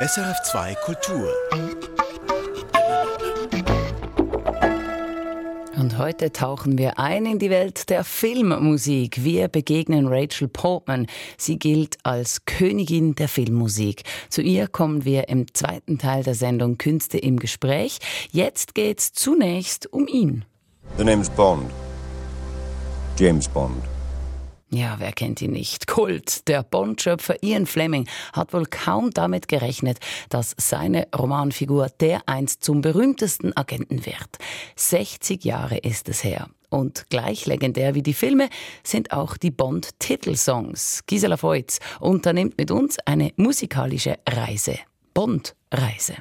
SRF2 Kultur. Und heute tauchen wir ein in die Welt der Filmmusik. Wir begegnen Rachel Portman. Sie gilt als Königin der Filmmusik. Zu ihr kommen wir im zweiten Teil der Sendung Künste im Gespräch. Jetzt geht's zunächst um ihn. The name's Bond. James Bond. Ja, wer kennt ihn nicht? Kult. Der Bond-Schöpfer Ian Fleming hat wohl kaum damit gerechnet, dass seine Romanfigur dereinst zum berühmtesten Agenten wird. 60 Jahre ist es her. Und gleich legendär wie die Filme sind auch die Bond-Titelsongs. Gisela Voits unternimmt mit uns eine musikalische Reise. Bond-Reise.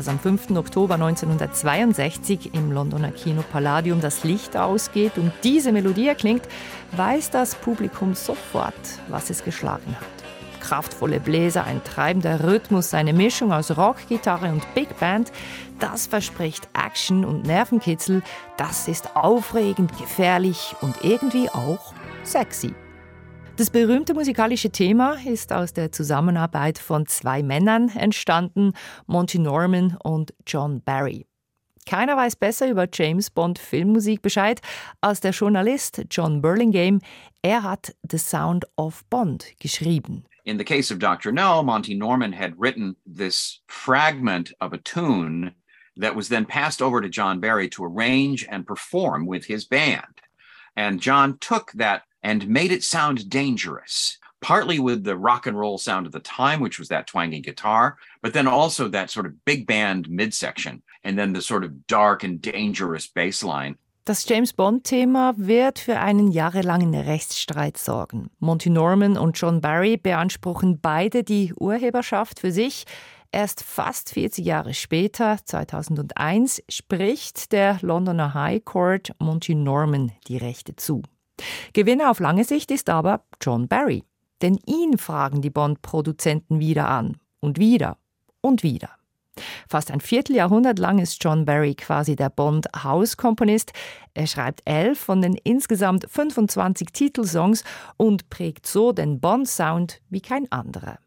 Als am 5. Oktober 1962 im Londoner Kino Palladium das Licht ausgeht und diese Melodie erklingt, weiß das Publikum sofort, was es geschlagen hat. Kraftvolle Bläser, ein treibender Rhythmus, eine Mischung aus Rock, Gitarre und Big Band, das verspricht Action und Nervenkitzel, das ist aufregend, gefährlich und irgendwie auch sexy. Das berühmte musikalische Thema ist aus der Zusammenarbeit von zwei Männern entstanden, Monty Norman und John Barry. Keiner weiß besser über James Bond Filmmusik Bescheid als der Journalist John Burlingame. Er hat The Sound of Bond geschrieben. In the case of Dr. No, Monty Norman had written this fragment of a tune that was then passed over to John Barry to arrange and perform with his band. And John took that and made it sound dangerous, partly with the rock and roll sound of the time, which was that twangy guitar, but then also that sort of big band midsection, and then the sort of dark and dangerous bass line. Das James Bond-Thema wird für einen jahrelangen Rechtsstreit sorgen. Monty Norman und John Barry beanspruchen beide die Urheberschaft für sich. Erst fast 40 Jahre später, 2001, spricht der Londoner High Court Monty Norman die Rechte zu. Gewinner auf lange Sicht ist aber John Barry. Denn ihn fragen die Bond-Produzenten wieder an. Und wieder. Und wieder. Fast ein Vierteljahrhundert lang ist John Barry quasi der Bond-Hauskomponist. Er schreibt elf von den insgesamt 25 Titelsongs und prägt so den Bond-Sound wie kein anderer.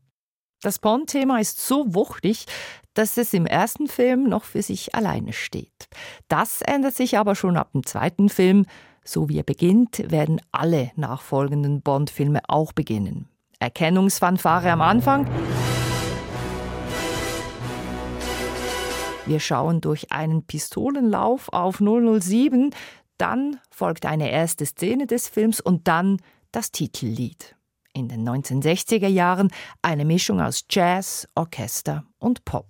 Das Bond-Thema ist so wuchtig, dass es im ersten Film noch für sich alleine steht. Das ändert sich aber schon ab dem zweiten Film. So wie er beginnt, werden alle nachfolgenden Bond-Filme auch beginnen. Erkennungsfanfare am Anfang. Wir schauen durch einen Pistolenlauf auf 007, dann folgt eine erste Szene des Films und dann das Titellied. In den 1960er Jahren eine Mischung aus Jazz, Orchester und Pop.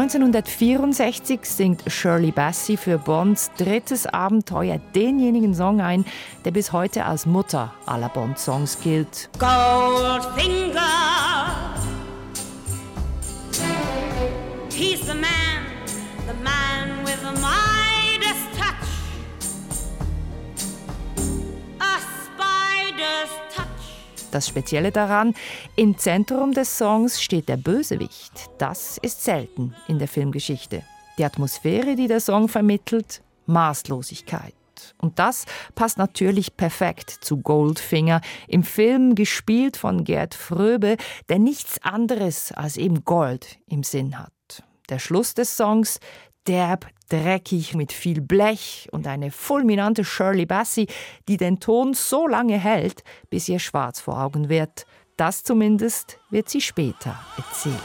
1964 singt Shirley Bassey für Bonds drittes Abenteuer denjenigen Song ein, der bis heute als Mutter aller Bond-Songs gilt. Goldfinger, das Spezielle daran, im Zentrum des Songs steht der Bösewicht. Das ist selten in der Filmgeschichte. Die Atmosphäre, die der Song vermittelt, Maßlosigkeit. Und das passt natürlich perfekt zu Goldfinger, im Film gespielt von Gerd Fröbe, der nichts anderes als eben Gold im Sinn hat. Der Schluss des Songs, derb, dreckig mit viel Blech und eine fulminante Shirley Bassey, die den Ton so lange hält, bis ihr schwarz vor Augen wird. Das zumindest wird sie später erzählen.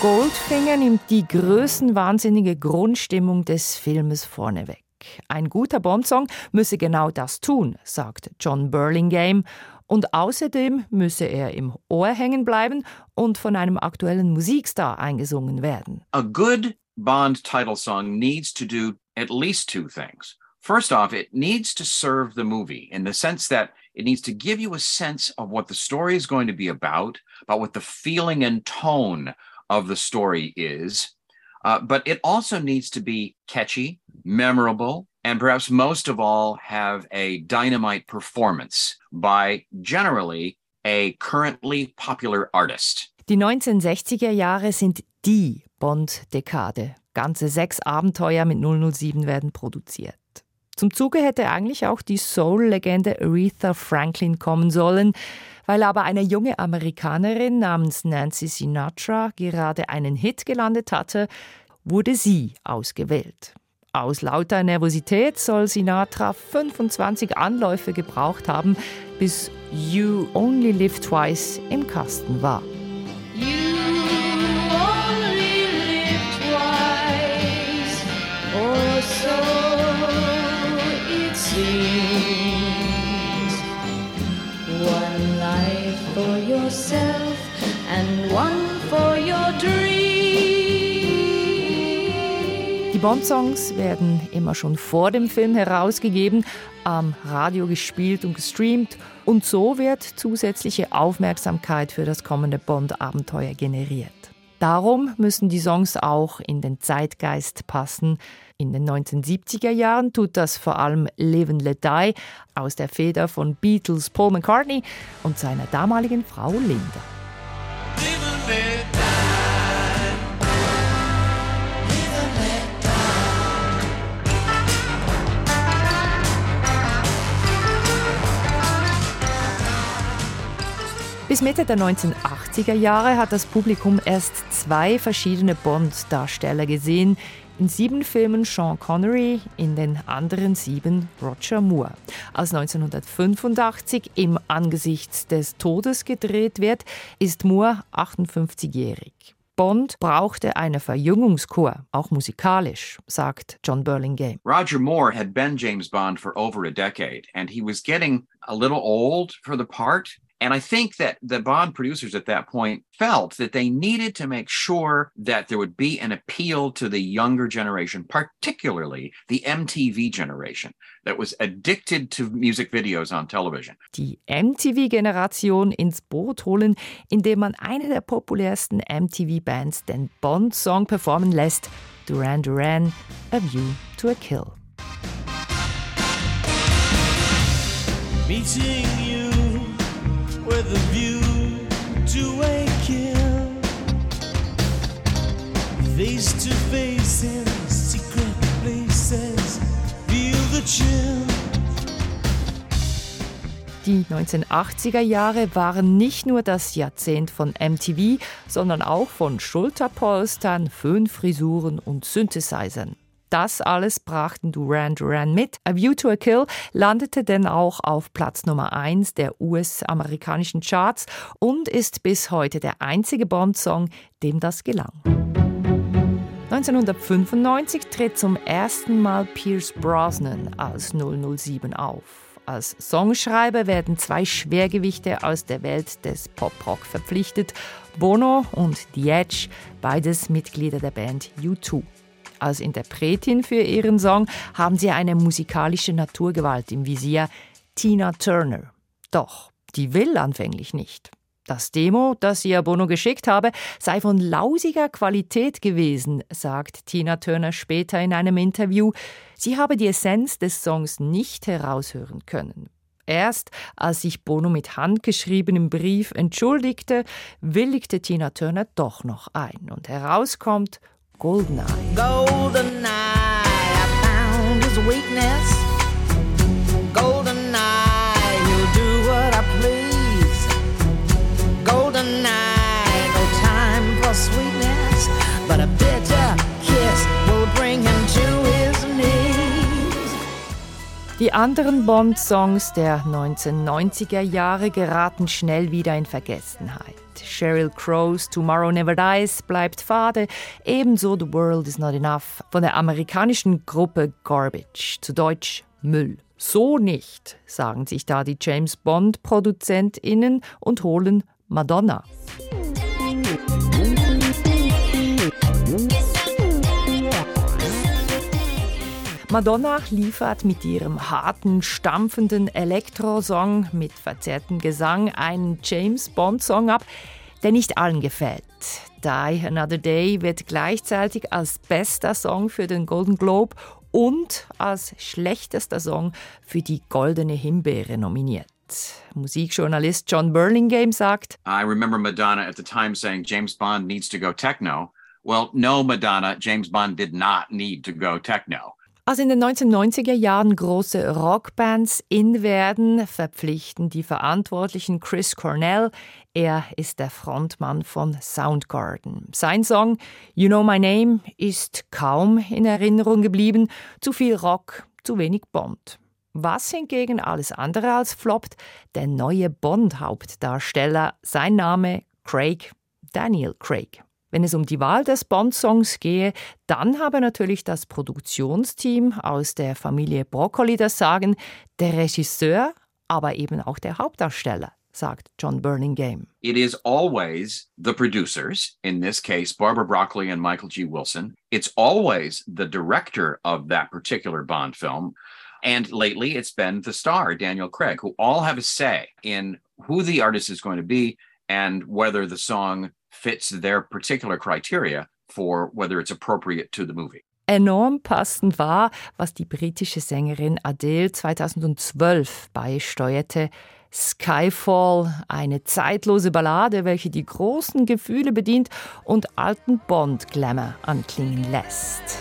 Goldfinger nimmt die größenwahnsinnige Grundstimmung des Filmes vorneweg. Ein guter Bond-Song müsse genau das tun, sagt John Burlingame. Und außerdem müsse er im Ohr hängen bleiben und von einem aktuellen Musikstar eingesungen werden. A good Bond title song needs to do at least two things. First off, it needs to serve the movie in the sense that it needs to give you a sense of what the story is going to be about, about what the feeling and tone of the story is. Uh, but it also needs to be catchy, memorable, and perhaps most of all, have a dynamite performance by generally a currently popular artist. Die 1960er Jahre sind die Bond-Dekade. Ganze sechs Abenteuer mit 007 werden produziert. Zum Zuge hätte eigentlich auch die Soul-Legende Aretha Franklin kommen sollen. Weil aber eine junge Amerikanerin namens Nancy Sinatra gerade einen Hit gelandet hatte, wurde sie ausgewählt. Aus lauter Nervosität soll Sinatra 25 Anläufe gebraucht haben, bis You Only Live Twice im Kasten war. Bond-Songs werden immer schon vor dem Film herausgegeben, am Radio gespielt und gestreamt und so wird zusätzliche Aufmerksamkeit für das kommende Bond-Abenteuer generiert. Darum müssen die Songs auch in den Zeitgeist passen. In den 1970er Jahren tut das vor allem Live and Let Die aus der Feder von Beatles Paul McCartney und seiner damaligen Frau Linda. Bis Mitte der 1980er Jahre hat das Publikum erst zwei verschiedene Bond-Darsteller gesehen. In sieben Filmen Sean Connery, in den anderen sieben Roger Moore. Als 1985 im Angesichts des Todes gedreht wird, ist Moore 58-jährig. Bond brauchte eine Verjüngungskur, auch musikalisch, sagt John Burlingame. Roger Moore had been James Bond for over a decade and he was getting a little old for the part. And I think that the Bond producers at that point felt that they needed to make sure that there would be an appeal to the younger generation, particularly the MTV generation that was addicted to music videos on television. Die MTV-Generation ins Boot holen, indem man eine der populärsten MTV-Bands den Bond-Song performen lässt, Duran Duran, A View to a Kill. Meeting Face to face in secret places, feel the chill. Die 1980er Jahre waren nicht nur das Jahrzehnt von MTV, sondern auch von Schulterpolstern, Föhnfrisuren und Synthesizern. Das alles brachten Duran Duran mit. A View to a Kill landete denn auch auf Platz Nummer 1 der US-amerikanischen Charts und ist bis heute der einzige Bond-Song, dem das gelang. 1995 tritt zum ersten Mal Pierce Brosnan als 007 auf. Als Songschreiber werden zwei Schwergewichte aus der Welt des Pop-Rock verpflichtet, Bono und The Edge, beides Mitglieder der Band U2. Als Interpretin für ihren Song haben sie eine musikalische Naturgewalt im Visier, Tina Turner. Doch, die will anfänglich nicht. Das Demo, das ihr Bono geschickt habe, sei von lausiger Qualität gewesen, sagt Tina Turner später in einem Interview. Sie habe die Essenz des Songs nicht heraushören können. Erst als sich Bono mit handgeschriebenem Brief entschuldigte, willigte Tina Turner doch noch ein und herauskommt Goldeneye. Goldeneye, I found his weakness. Goldeneye, Die anderen Bond-Songs der 1990er Jahre geraten schnell wieder in Vergessenheit. Sheryl Crow's Tomorrow Never Dies bleibt fade, ebenso The World Is Not Enough von der amerikanischen Gruppe Garbage, zu Deutsch Müll. So nicht, sagen sich da die James Bond-ProduzentInnen und holen Madonna. Madonna liefert mit ihrem harten, stampfenden Elektrosong mit verzerrtem Gesang einen James Bond-Song ab, der nicht allen gefällt. Die Another Day wird gleichzeitig als bester Song für den Golden Globe und als schlechtester Song für die Goldene Himbeere nominiert. Musikjournalist John Burlingame sagt, I remember Madonna at the time saying James Bond needs to go techno. Well, no, Madonna, James Bond did not need to go techno. Als in den 1990er Jahren große Rockbands in werden, verpflichten die Verantwortlichen Chris Cornell. Er ist der Frontmann von Soundgarden. Sein Song You Know My Name ist kaum in Erinnerung geblieben. Zu viel Rock, zu wenig Bond. Was hingegen alles andere als floppt, der neue Bond-Hauptdarsteller, sein Name Craig, Daniel Craig. Wenn es um die Wahl des Bond-Songs gehe, dann habe natürlich das Produktionsteam aus der Familie Broccoli das Sagen, der Regisseur, aber eben auch der Hauptdarsteller sagt John Burlingame. It is always the producers, in this case, Barbara Broccoli and Michael G. Wilson. It's always the director of that particular Bond film. And lately, it's been the star, Daniel Craig, who all have a say in who the artist is going to be and whether the song fits their particular criteria for whether it's appropriate to the movie. Enorm passend war, was die britische Sängerin Adele 2012 beisteuerte. Skyfall, eine zeitlose Ballade, welche die großen Gefühle bedient und alten Bond-Glamour anklingen lässt.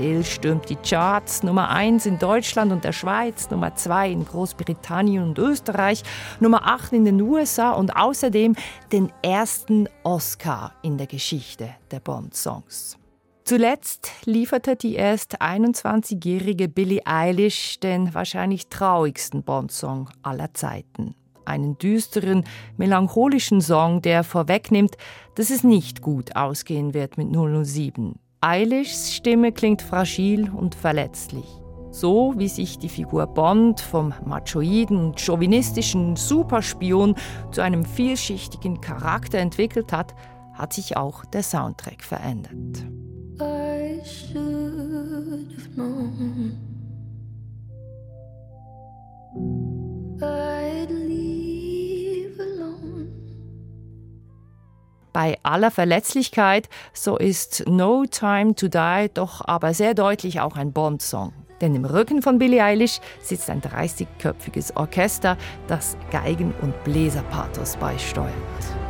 Adele stürmt die Charts Nummer 1 in Deutschland und der Schweiz, Nummer 2 in Großbritannien und Österreich, Nummer 8 in den USA und außerdem den ersten Oscar in der Geschichte der Bond-Songs. Zuletzt lieferte die erst 21-jährige Billie Eilish den wahrscheinlich traurigsten Bond-Song aller Zeiten. Einen düsteren, melancholischen Song, der vorwegnimmt, dass es nicht gut ausgehen wird mit 007. Eilishs Stimme klingt fragil und verletzlich. So wie sich die Figur Bond vom machoiden chauvinistischen Superspion zu einem vielschichtigen Charakter entwickelt hat, hat sich auch der Soundtrack verändert. I should have known. I'd Bei aller Verletzlichkeit, so ist No Time to Die doch aber sehr deutlich auch ein Bond-Song. Denn im Rücken von Billie Eilish sitzt ein 30-köpfiges Orchester, das Geigen- und Bläserpathos beisteuert.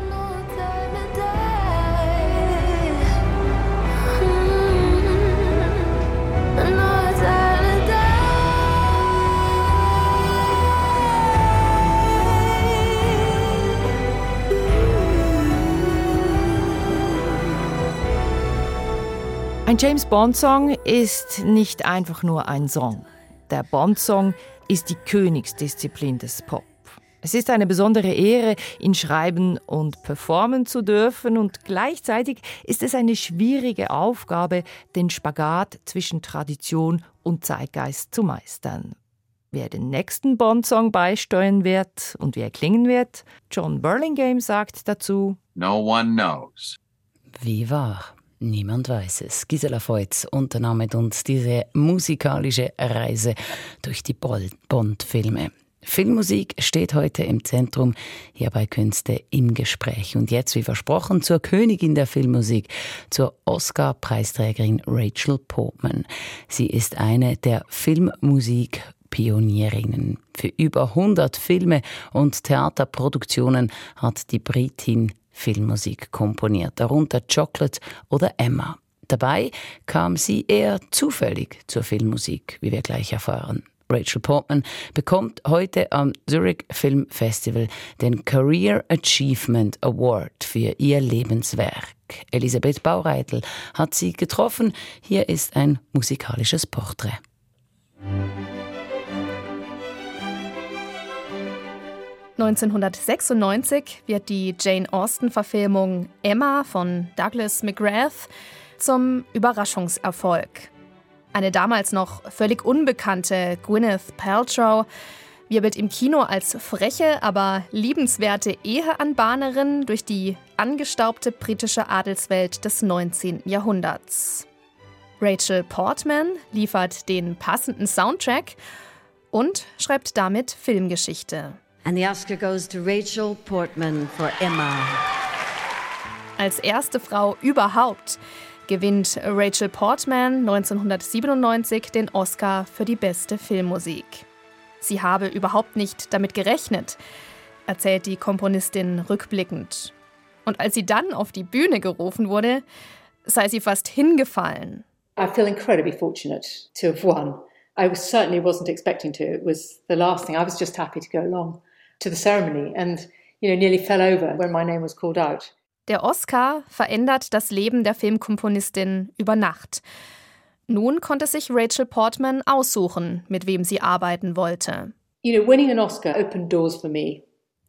Ein James Bond-Song ist nicht einfach nur ein Song. Der Bond-Song ist die Königsdisziplin des Pop. Es ist eine besondere Ehre, ihn schreiben und performen zu dürfen und gleichzeitig ist es eine schwierige Aufgabe, den Spagat zwischen Tradition und Zeitgeist zu meistern. Wer den nächsten Bond-Song beisteuern wird und wie er klingen wird, John Burlingame sagt dazu: No one knows. Wie wahr. Niemand weiß es. Gisela Feutz unternahm mit uns diese musikalische Reise durch die Bond-Filme. Filmmusik steht heute im Zentrum hier bei Künste im Gespräch. Und jetzt, wie versprochen, zur Königin der Filmmusik, zur Oscar-Preisträgerin Rachel Portman. Sie ist eine der Filmmusik-Pionierinnen. Für über 100 Filme und Theaterproduktionen hat die Britin Filmmusik komponiert, darunter Chocolate oder Emma. Dabei kam sie eher zufällig zur Filmmusik, wie wir gleich erfahren. Rachel Portman bekommt heute am Zurich Film Festival den Career Achievement Award für ihr Lebenswerk. Elisabeth Baureitel hat sie getroffen. Hier ist ein musikalisches Porträt. 1996 wird die Jane Austen-Verfilmung Emma von Douglas McGrath zum Überraschungserfolg. Eine damals noch völlig unbekannte Gwyneth Paltrow wirbelt im Kino als freche, aber liebenswerte Eheanbahnerin durch die angestaubte britische Adelswelt des 19. Jahrhunderts. Rachel Portman liefert den passenden Soundtrack und schreibt damit Filmgeschichte. And the Oscar goes to Rachel Portman for Emma. Als erste Frau überhaupt gewinnt Rachel Portman 1997 den Oscar für die beste Filmmusik. Sie habe überhaupt nicht damit gerechnet, erzählt die Komponistin rückblickend. Und als sie dann auf die Bühne gerufen wurde, sei sie fast hingefallen. I feel incredibly fortunate to have won. I was, certainly wasn't expecting to. It was the last thing. I was just happy to go along to the ceremony and you know nearly fell over when my name was called out. Der Oscar verändert das Leben der Filmkomponistin über Nacht. Nun konnte sich Rachel Portman aussuchen, mit wem sie arbeiten wollte. You know, winning an Oscar opened doors for me.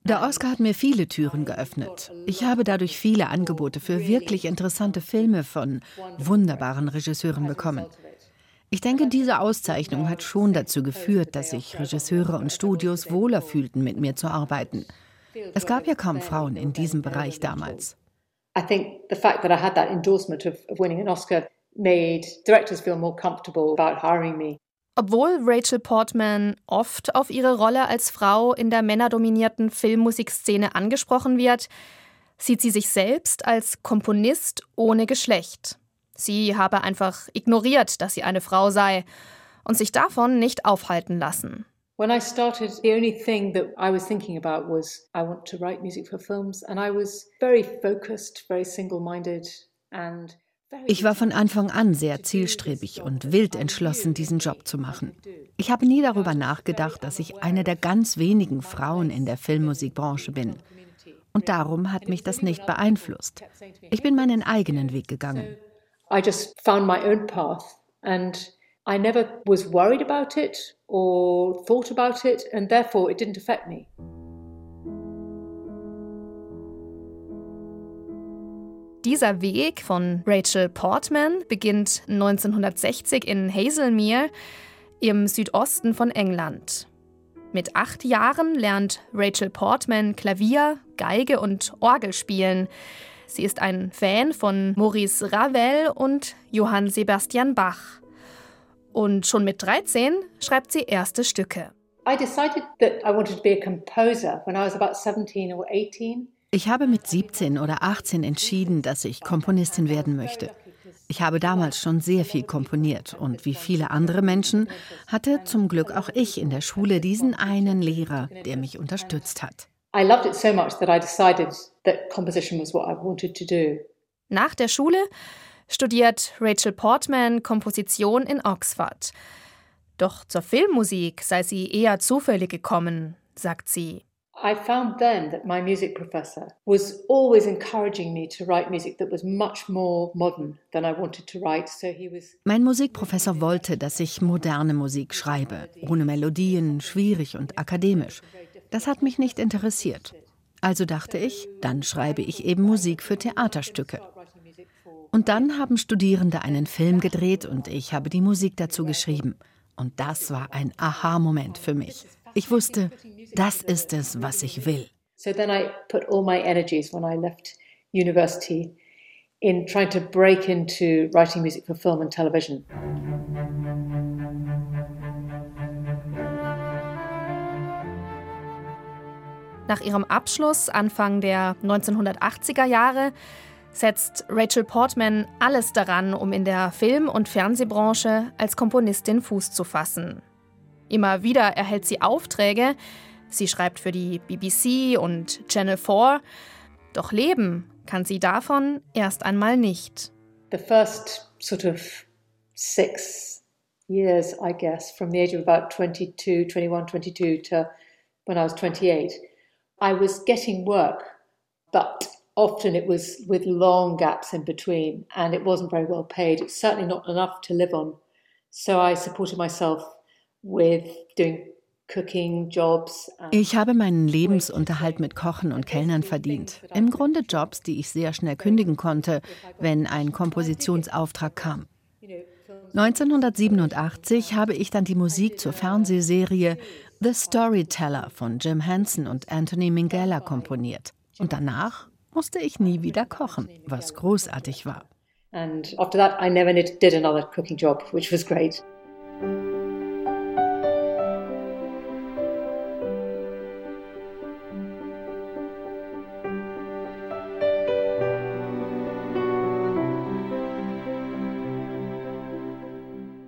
Der Oscar hat mir viele Türen geöffnet. Ich habe dadurch viele Angebote für wirklich interessante Filme von wunderbaren Regisseuren bekommen. Ich denke, diese Auszeichnung hat schon dazu geführt, dass sich Regisseure und Studios wohler fühlten, mit mir zu arbeiten. Es gab ja kaum Frauen in diesem Bereich damals. I think the fact that I had that endorsement of, of winning an Oscar made directors feel more comfortable about hiring me. Obwohl Rachel Portman oft auf ihre Rolle als Frau in der männerdominierten Filmmusikszene angesprochen wird, sieht sie sich selbst als Komponist ohne Geschlecht. Sie habe einfach ignoriert, dass sie eine Frau sei und sich davon nicht aufhalten lassen. When I started, the only thing that I was thinking about was I want to write music for films, and I was very focused, very single minded, and ich war von Anfang an sehr zielstrebig und wild entschlossen, diesen Job zu machen. Ich habe nie darüber nachgedacht, dass ich eine der ganz wenigen Frauen in der Filmmusikbranche bin. Und darum hat mich das nicht beeinflusst. Ich bin meinen eigenen Weg gegangen. I just found my own path and I never was worried about it or thought about it, and therefore it didn't affect me. Dieser Weg von Rachel Portman beginnt 1960 in Hazelmere im Südosten von England. Mit acht Jahren lernt Rachel Portman Klavier, Geige und Orgel spielen. Sie ist ein Fan von Maurice Ravel und Johann Sebastian Bach. Und schon mit 13 schreibt sie erste Stücke. Ich habe mit 17 oder 18 entschieden, dass ich Komponistin werden möchte. Ich habe damals schon sehr viel komponiert und wie viele andere Menschen hatte zum Glück auch ich in der Schule diesen einen Lehrer, der mich unterstützt hat. Nach der Schule studiert Rachel Portman Komposition in Oxford. Doch zur Filmmusik sei sie eher zufällig gekommen, sagt sie. I found then that my music professor was always encouraging me to write music that was much more modern than I wanted to write. So he was Mein Musikprofessor wollte, dass ich moderne Musik schreibe, ohne Melodien, schwierig und akademisch. Das hat mich nicht interessiert. Also dachte ich, dann schreibe ich eben Musik für Theaterstücke. Und dann haben Studierende einen Film gedreht und ich habe die Musik dazu geschrieben. Und das war ein Aha-Moment für mich. Ich wusste, das ist es, was ich will. So then I put all my energies when I left university in trying to break into writing music for film and television. Nach ihrem Abschluss Anfang der 1980er Jahre setzt Rachel Portman alles daran, um in der Film- und Fernsehbranche als Komponistin Fuß zu fassen. Immer wieder erhält sie Aufträge, sie schreibt für die BBC und Channel 4, doch leben kann sie davon erst einmal nicht. The first sort of six years, I guess, from the age of about 22, 21, 22 to when I was 28, I was getting work, but often it was with long gaps in between and it wasn't very well paid. It's certainly not enough to live on. So I supported myself with doing ich habe meinen Lebensunterhalt mit Kochen und Kellnern verdient. Im Grunde Jobs, die ich sehr schnell kündigen konnte, wenn ein Kompositionsauftrag kam. 1987 habe ich dann die Musik zur Fernsehserie The Storyteller von Jim Henson und Anthony Minghella komponiert. Und danach musste ich nie wieder kochen, was großartig war. And after that, I never did another cooking job, which was great.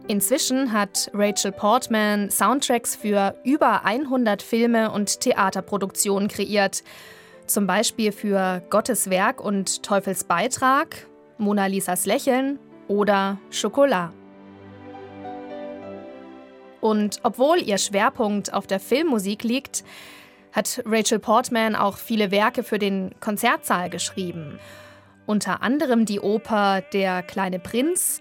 Inzwischen hat Rachel Portman Soundtracks für über 100 Filme und Theaterproduktionen kreiert. Zum Beispiel für Gottes Werk und Teufels Beitrag, Mona Lisas Lächeln oder Schokolade. Und obwohl ihr Schwerpunkt auf der Filmmusik liegt, hat Rachel Portman auch viele Werke für den Konzertsaal geschrieben. Unter anderem die Oper Der kleine Prinz,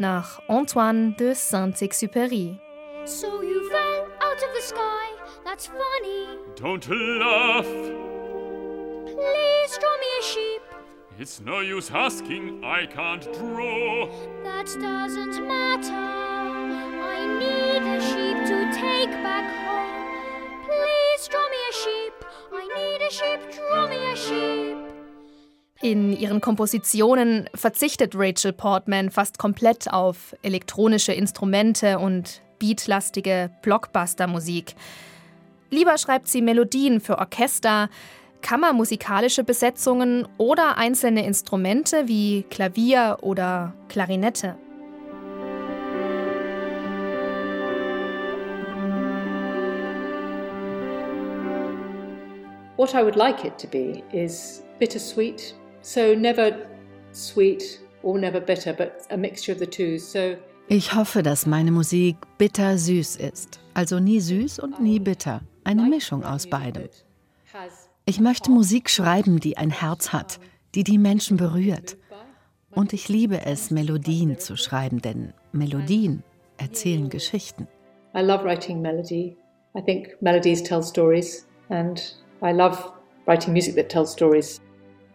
nach Antoine de Saint-Exupéry. So you fell out of the sky, that's funny. Don't laugh. Please draw me a sheep. It's no use asking, I can't draw. That doesn't matter. I need a sheep to take back home. In ihren Kompositionen verzichtet Rachel Portman fast komplett auf elektronische Instrumente und beatlastige Blockbuster-Musik. Lieber schreibt sie Melodien für Orchester, kammermusikalische Besetzungen oder einzelne Instrumente wie Klavier oder Klarinette. What I would like it to be is bittersweet So never sweet or never bitter, but a mixture of the two. So ich hoffe, dass meine Musik bitter-süß ist. Also nie süß und nie bitter. Eine Mischung aus beidem. Ich möchte Musik schreiben, die ein Herz hat, die die Menschen berührt. Und ich liebe es, Melodien zu schreiben, denn Melodien erzählen Geschichten. I love writing melody. I think melodies tell stories and I love writing music that tells stories.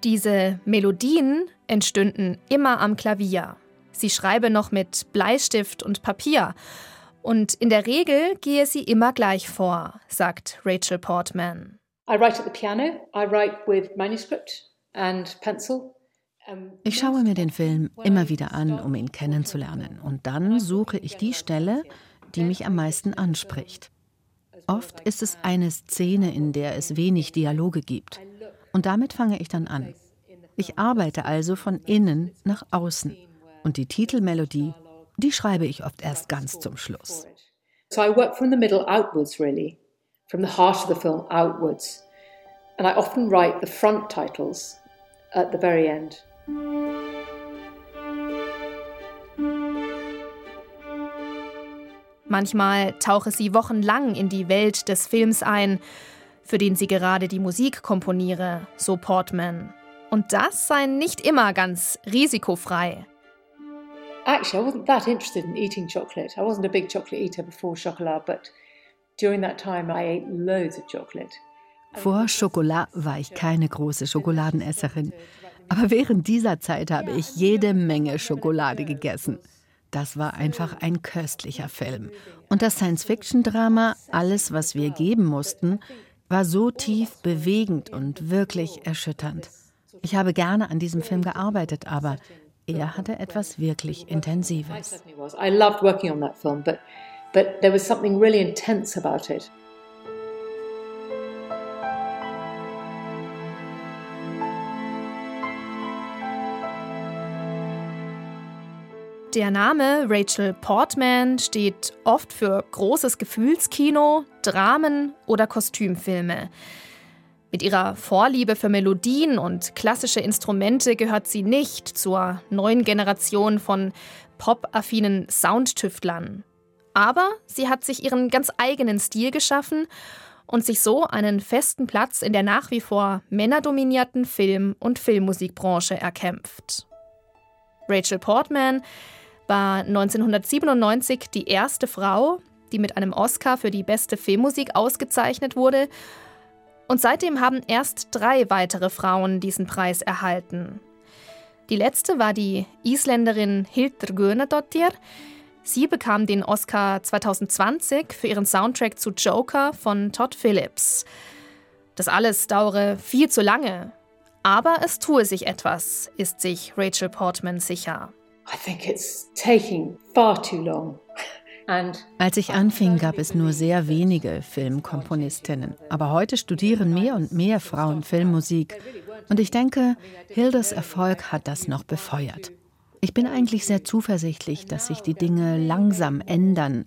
Diese Melodien entstünden immer am Klavier. Sie schreibe noch mit Bleistift und Papier. Und in der Regel gehe sie immer gleich vor, sagt Rachel Portman. I write at the piano. I write with manuscript and pencil. Ich schaue mir den Film immer wieder an, um ihn kennenzulernen. Und dann suche ich die Stelle, die mich am meisten anspricht. Oft ist es eine Szene, in der es wenig Dialoge gibt. Und damit fange ich dann an. Ich arbeite also von innen nach außen. Und die Titelmelodie, die schreibe ich oft erst ganz zum Schluss. So I work from the middle outwards really, from the heart of the film outwards. And I often write the front titles at the very end. Manchmal tauche sie wochenlang in die Welt des Films ein für den sie gerade die Musik komponiere, so Portman. Und das sei nicht immer ganz risikofrei. Actually, I wasn't that interested in eating chocolate. I wasn't a big chocolate eater before chocolate, but during that time I ate loads of chocolate. Vor Schokolade war ich keine große Schokoladenesserin. Aber während dieser Zeit habe ich jede Menge Schokolade gegessen. Das war einfach ein köstlicher Film. Und das Science-Fiction-Drama Alles, was wir geben mussten, war so tief bewegend und wirklich erschütternd. Ich habe gerne an diesem Film gearbeitet, aber er hatte etwas wirklich Intensives. I loved working on that film, but, but there was something really intense about it. Der Name Rachel Portman steht oft für großes Gefühlskino, Dramen oder Kostümfilme. Mit ihrer Vorliebe für Melodien und klassische Instrumente gehört sie nicht zur neuen Generation von pop-affinen Soundtüftlern. Aber sie hat sich ihren ganz eigenen Stil geschaffen und sich so einen festen Platz in der nach wie vor männerdominierten Film- und Filmmusikbranche erkämpft. Rachel Portman war 1997 die erste Frau, die mit einem Oscar für die beste Filmmusik ausgezeichnet wurde. Und seitdem haben erst drei weitere Frauen diesen Preis erhalten. Die letzte war die Isländerin Hildur Guðnadóttir. Sie bekam den Oscar 2020 für ihren Soundtrack zu Joker von Todd Phillips. Das alles dauere viel zu lange. Aber es tue sich etwas, ist sich Rachel Portman sicher. I think it's taking far too long. Als ich anfing, gab es nur sehr wenige Filmkomponistinnen. Aber heute studieren mehr und mehr Frauen Filmmusik. Und ich denke, Hildes Erfolg hat das noch befeuert. Ich bin eigentlich sehr zuversichtlich, dass sich die Dinge langsam ändern,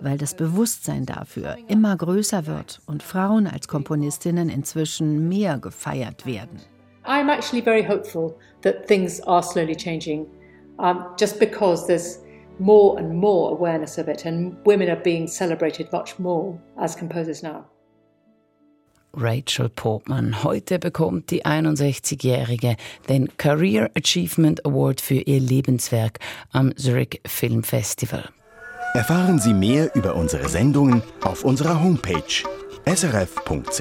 weil das Bewusstsein dafür immer größer wird und Frauen als Komponistinnen inzwischen mehr gefeiert werden. I'm actually very hopeful that things are slowly changing, um, just because there's more and more awareness of it, and women are being celebrated much more as composers now. Rachel Portman. Heute bekommt die 61-Jährige den Career Achievement Award für ihr Lebenswerk am Zurich Film Festival. Erfahren Sie mehr über unsere Sendungen auf unserer Homepage srf.ch-kultur.